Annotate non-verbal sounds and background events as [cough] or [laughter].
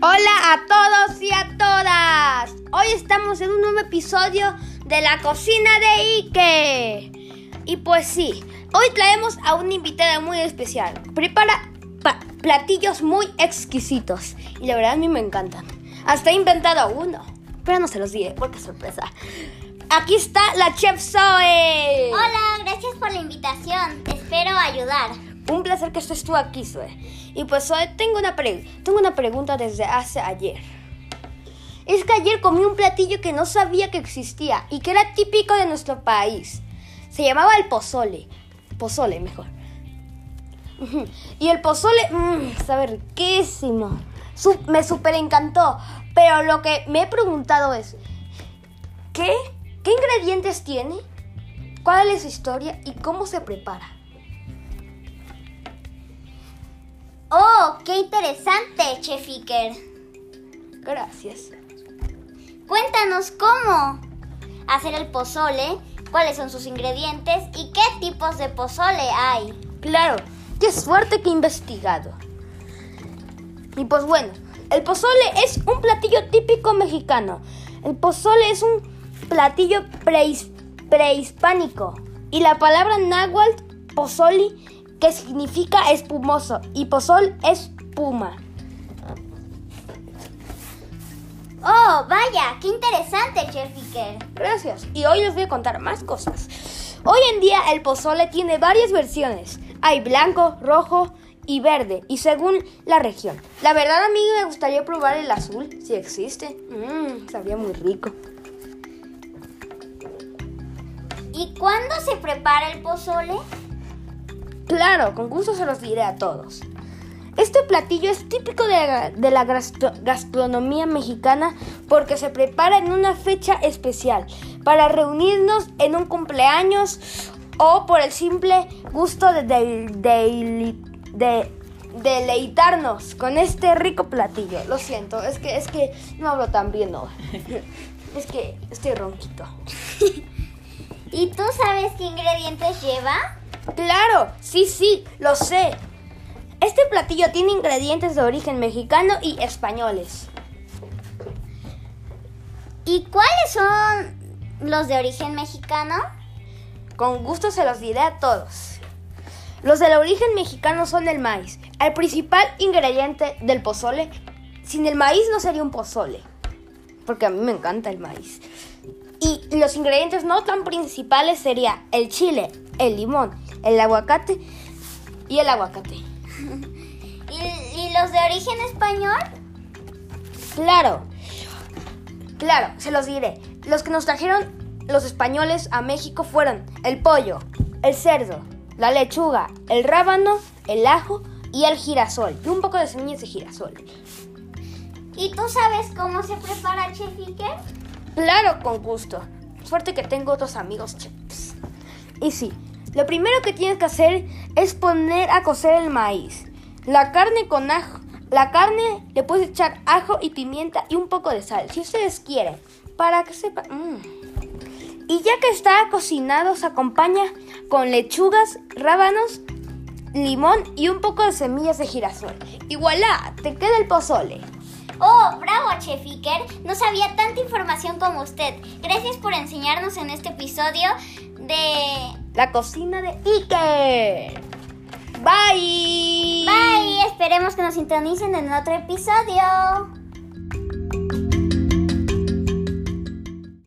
Hola a todos y a todas. Hoy estamos en un nuevo episodio de la cocina de Ike. Y pues sí, hoy traemos a una invitada muy especial. Prepara platillos muy exquisitos. Y la verdad a mí me encantan. Hasta he inventado uno. Pero no se los diré porque sorpresa. Aquí está la chef Zoe. Hola, gracias por la invitación. espero ayudar. Un placer que estés tú aquí, Zoe. Y pues hoy tengo una, tengo una pregunta desde hace ayer. Es que ayer comí un platillo que no sabía que existía y que era típico de nuestro país. Se llamaba el pozole. Pozole, mejor. [laughs] Y el pozole, mmm, sabe riquísimo. me súper encantó. Pero lo que me he preguntado es, ¿qué? ¿Qué ingredientes tiene? ¿Cuál es su historia y cómo se prepara? ¡Oh, qué interesante, Chef Iker! Gracias. Cuéntanos cómo hacer el pozole, cuáles son sus ingredientes y qué tipos de pozole hay. Claro, qué suerte que he investigado. Y pues bueno, el pozole es un platillo típico mexicano. El pozole es un platillo prehispánico. Y la palabra náhuatl, pozoli, que significa espumoso y pozol es puma. Oh, vaya, qué interesante, Chef Iker. Gracias. Y hoy les voy a contar más cosas. Hoy en día el pozole tiene varias versiones. Hay blanco, rojo y verde, y según la región. La verdad a mí me gustaría probar el azul, si existe. Mmm, sabía muy rico. ¿Y cuándo se prepara el pozole? Claro, con gusto se los diré a todos. Este platillo es típico de, la gastronomía mexicana porque se prepara en una fecha especial, para reunirnos en un cumpleaños o por el simple gusto de, de, deleitarnos con este rico platillo. Lo siento, es que, es que no hablo tan bien hoy. [laughs] Es que estoy ronquito. [laughs] ¿Y tú sabes qué ingredientes lleva? Claro, sí, sí, lo sé. Este platillo tiene ingredientes de origen mexicano y españoles. ¿Y cuáles son los de origen mexicano? Con gusto se los diré a todos. Los de origen mexicano son el maíz, el principal ingrediente del pozole. Sin el maíz no sería un pozole, porque a mí me encanta el maíz. Y los ingredientes no tan principales sería el chile, el limón, el aguacate y el aguacate. [laughs] ¿Y, los de origen español? Claro, claro, se los diré. Los que nos trajeron los españoles a México fueron el pollo, el cerdo, la lechuga, el rábano, el ajo y el girasol. Y un poco de semillas de girasol. ¿Y tú sabes cómo se prepara chef Claro, con gusto. Suerte que tengo otros amigos chefs. Y sí, lo primero que tienes que hacer es poner a cocer el maíz. La carne con ajo. La carne le puedes echar ajo y pimienta y un poco de sal, si ustedes quieren, para que sepa. Mm. Y ya que está cocinado, se acompaña con lechugas, rábanos, limón y un poco de semillas de girasol. Y voilà, te queda el pozole. Oh, bravo, Chef Iker. No sabía tanta información como usted. Gracias por enseñarnos en este episodio de la cocina de Iker. Bye. Bye. Esperemos que nos sintonicen en otro episodio.